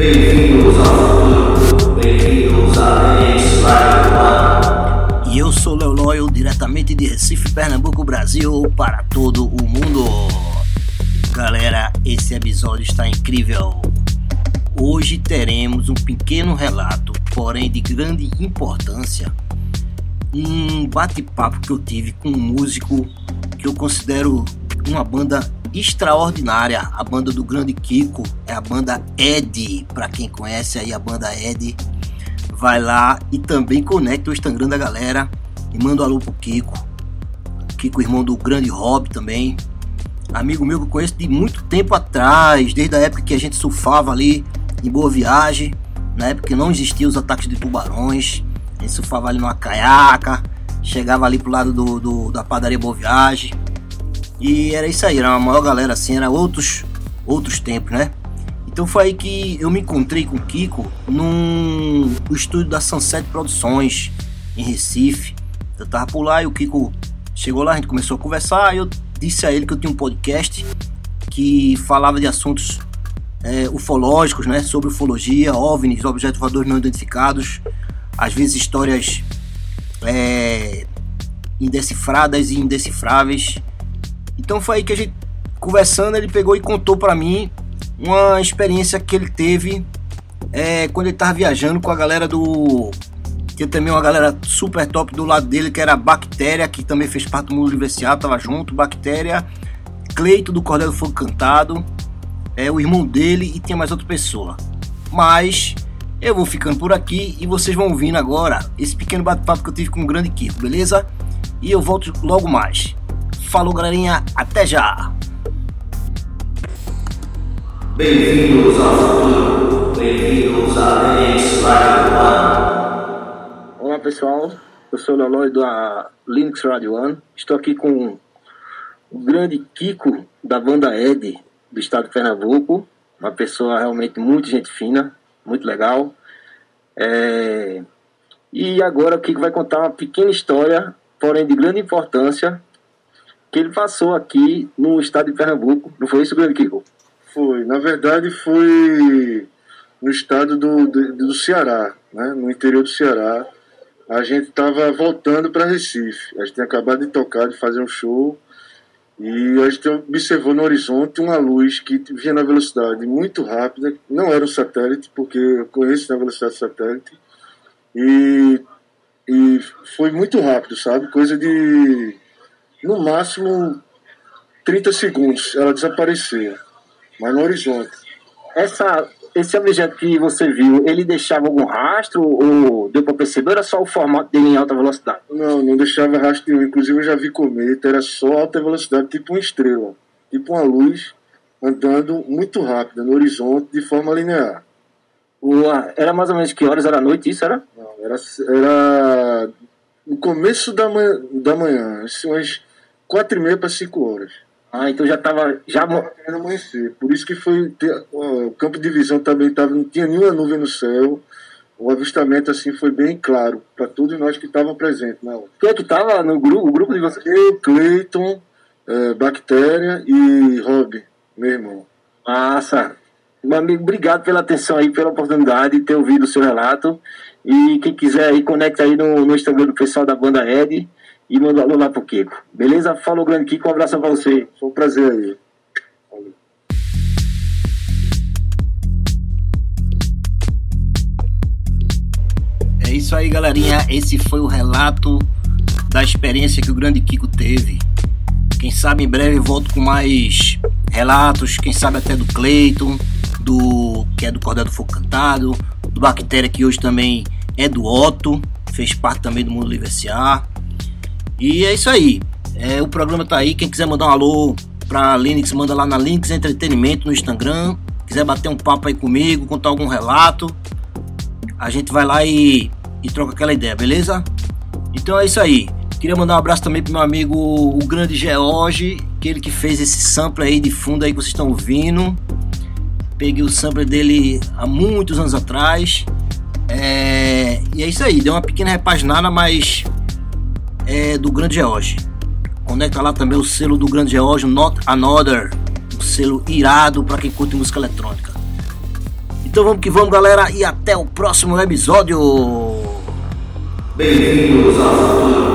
Bem-vindos ao futuro, bem-vindos E eu sou Léo Loyal, diretamente de Recife, Pernambuco, Brasil, para todo o mundo. Galera, esse episódio está incrível. Hoje teremos um pequeno relato, porém de grande importância, um bate-papo que eu tive com um músico que eu considero uma banda extraordinária, a banda do grande Kiko, é a banda Ed, para quem conhece aí a banda Ed, vai lá e também conecta o Instagram da galera e manda um alô pro Kiko. Kiko, irmão do grande Rob também, amigo meu que eu conheço de muito tempo atrás, desde a época que a gente surfava ali em Boa Viagem, na época que não existiam os ataques de tubarões, a gente surfava ali numa caiaca, chegava ali pro lado do, do da padaria Boa Viagem, e era isso aí, era uma maior galera assim, era outros, outros tempos, né? Então foi aí que eu me encontrei com o Kiko num estúdio da Sunset Produções, em Recife. Eu tava por lá e o Kiko chegou lá, a gente começou a conversar. Eu disse a ele que eu tinha um podcast que falava de assuntos é, ufológicos, né? Sobre ufologia, OVNIs, objetos voadores não identificados, às vezes histórias é, indecifradas e indecifráveis. Então foi aí que a gente conversando, ele pegou e contou para mim uma experiência que ele teve é, quando ele tava viajando com a galera do. Tinha também uma galera super top do lado dele, que era a Bactéria, que também fez parte do mundo universitário, tava junto, Bactéria, Cleito do Cordel do Fogo Cantado, é, o irmão dele e tinha mais outra pessoa. Mas eu vou ficando por aqui e vocês vão ouvindo agora esse pequeno bate-papo que eu tive com o grande Kiko, beleza? E eu volto logo mais. Falou, galerinha, até já! Bem-vindos ao futuro, bem-vindos a Dennis Live Olá pessoal, eu sou o Lolói da Linux Radio One. Estou aqui com o grande Kiko da banda Ed do estado de Pernambuco, uma pessoa realmente muito gente fina, muito legal. É... E agora o Kiko vai contar uma pequena história, porém de grande importância, que ele passou aqui no estado de Pernambuco. Não foi isso, grande Kiko? Foi, na verdade foi no estado do, do, do Ceará, né? no interior do Ceará. A gente estava voltando para Recife. A gente tinha acabado de tocar, de fazer um show. E a gente observou no horizonte uma luz que vinha na velocidade muito rápida. Não era um satélite, porque eu conheço na velocidade satélite. E, e foi muito rápido, sabe? Coisa de, no máximo, 30 segundos ela desaparecia. Mas no horizonte. Essa, esse objeto que você viu, ele deixava algum rastro ou deu para perceber? Era só o formato dele em alta velocidade? Não, não deixava rastro nenhum. Inclusive eu já vi cometa, era só alta velocidade, tipo uma estrela. Tipo uma luz andando muito rápida no horizonte de forma linear. Ué, era mais ou menos que horas? Era noite isso, era? Não, era, era no começo da manhã, da manhã assim, umas quatro e meia para cinco horas. Ah, então já estava já querendo amanhecer. Por isso que foi o campo de visão também tava, não tinha nenhuma nuvem no céu. O avistamento assim foi bem claro para todos nós que estavam presentes na hora. Quem é que tava no grupo, o grupo de vocês? Eu, Cleiton, eh, Bactéria e Rob, meu irmão. Massa. Meu amigo, obrigado pela atenção aí, pela oportunidade de ter ouvido o seu relato. E quem quiser aí, conecta aí no, no Instagram do pessoal da banda Ed e manda alô lá pro Kiko. Beleza? Falou, grande Kiko, um abraço pra você. Foi um prazer aí. É isso aí, galerinha. Esse foi o relato da experiência que o grande Kiko teve. Quem sabe em breve volto com mais relatos, quem sabe até do Cleiton, do que é do Cordel do Fogo Cantado, do Bactéria que hoje também é do Otto, fez parte também do Mundo Livre S.A. E é isso aí. É, o programa tá aí. Quem quiser mandar um alô pra Linux, manda lá na Linux Entretenimento no Instagram. Quiser bater um papo aí comigo, contar algum relato, a gente vai lá e, e troca aquela ideia, beleza? Então é isso aí. Queria mandar um abraço também pro meu amigo, o grande George, aquele que fez esse sample aí de fundo aí que vocês estão ouvindo. Peguei o sample dele há muitos anos atrás. É, e é isso aí, deu uma pequena repaginada, mas é do grande George. Conecta lá também o selo do grande George, Not Another, um selo irado para quem curte música eletrônica. Então vamos que vamos, galera, e até o próximo episódio. Bem-vindos ao futuro.